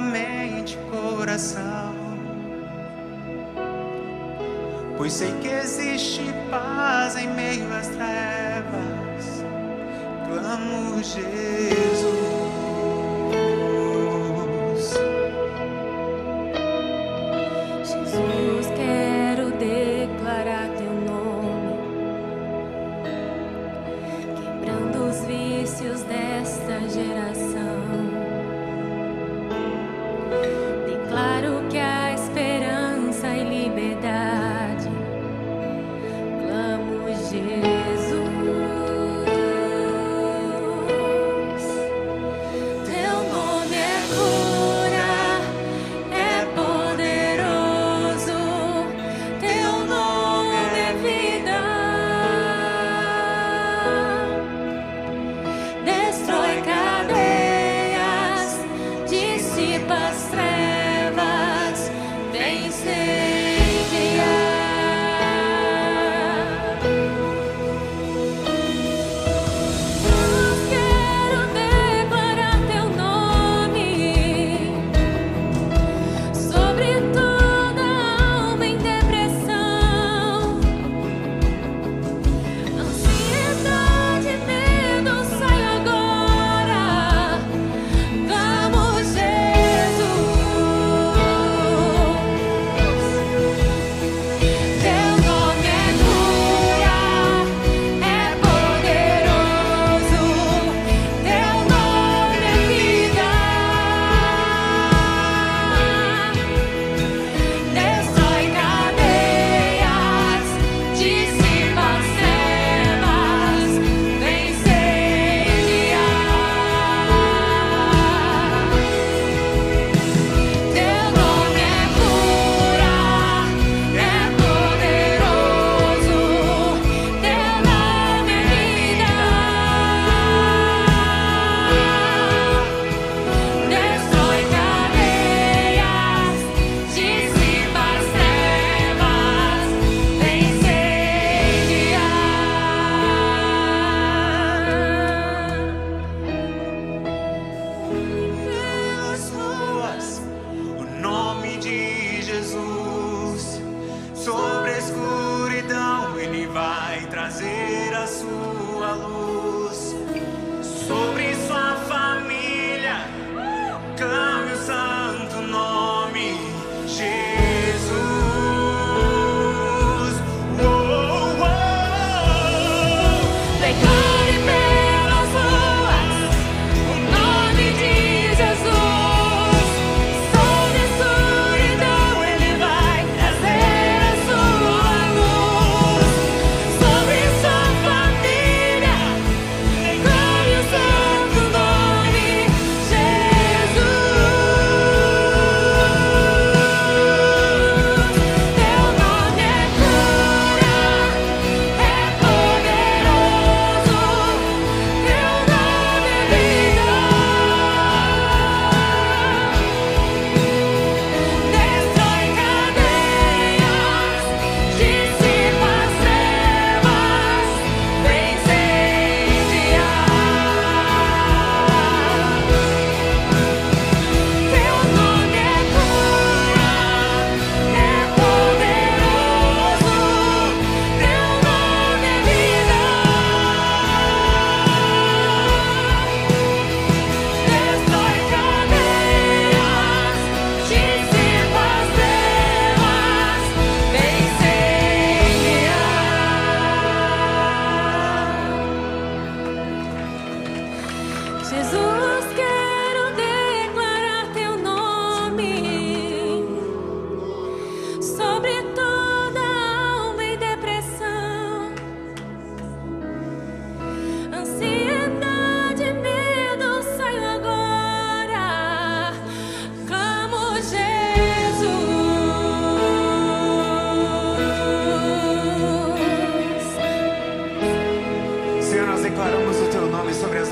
mente, coração. Pois sei que existe paz em meio às trevas. Clamo, Jesus.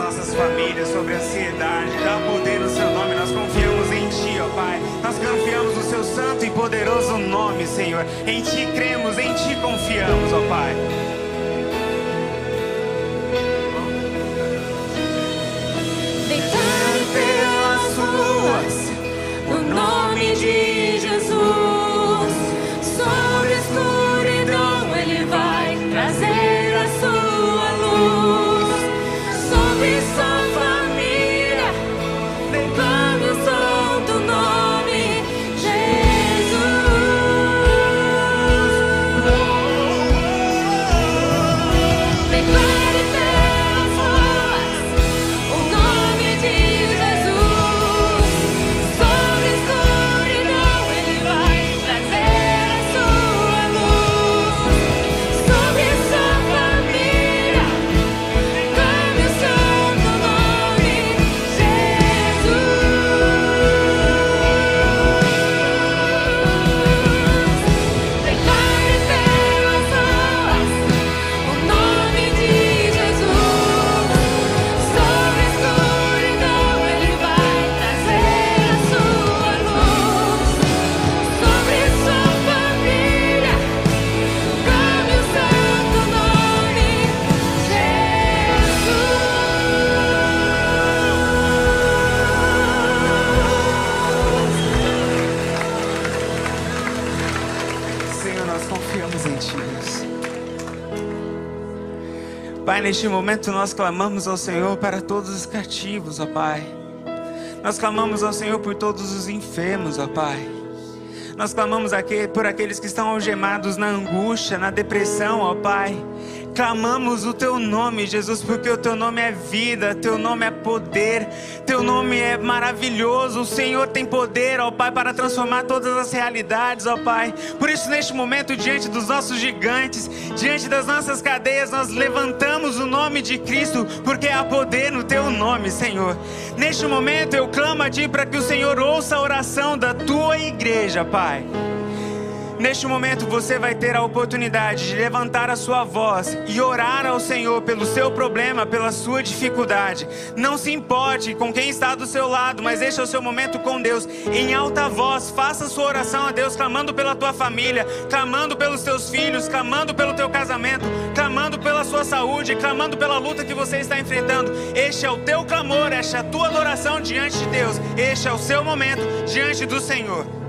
nossas famílias, sobre a ansiedade. Dá poder no seu nome, nós confiamos em Ti, ó Pai. Nós confiamos no Seu santo e poderoso nome, Senhor. Em Ti cremos, em Ti confiamos, ó Pai. nós confiamos em Ti, Pai, neste momento nós clamamos ao Senhor para todos os cativos, ó Pai. Nós clamamos ao Senhor por todos os enfermos, ó Pai. Nós clamamos aqui por aqueles que estão algemados na angústia, na depressão, ó Pai. Clamamos o teu nome, Jesus, porque o teu nome é vida, teu nome é poder, teu nome é maravilhoso. O Senhor tem poder, ó Pai, para transformar todas as realidades, ó Pai. Por isso, neste momento, diante dos nossos gigantes, diante das nossas cadeias, nós levantamos o nome de Cristo, porque há poder no teu nome, Senhor. Neste momento, eu clamo a Ti para que o Senhor ouça a oração da tua igreja, Pai. Neste momento você vai ter a oportunidade de levantar a sua voz e orar ao Senhor pelo seu problema, pela sua dificuldade. Não se importe com quem está do seu lado, mas este é o seu momento com Deus. Em alta voz, faça sua oração a Deus, clamando pela tua família, clamando pelos teus filhos, clamando pelo teu casamento, clamando pela sua saúde, clamando pela luta que você está enfrentando. Este é o teu clamor, esta é a tua adoração diante de Deus. Este é o seu momento diante do Senhor.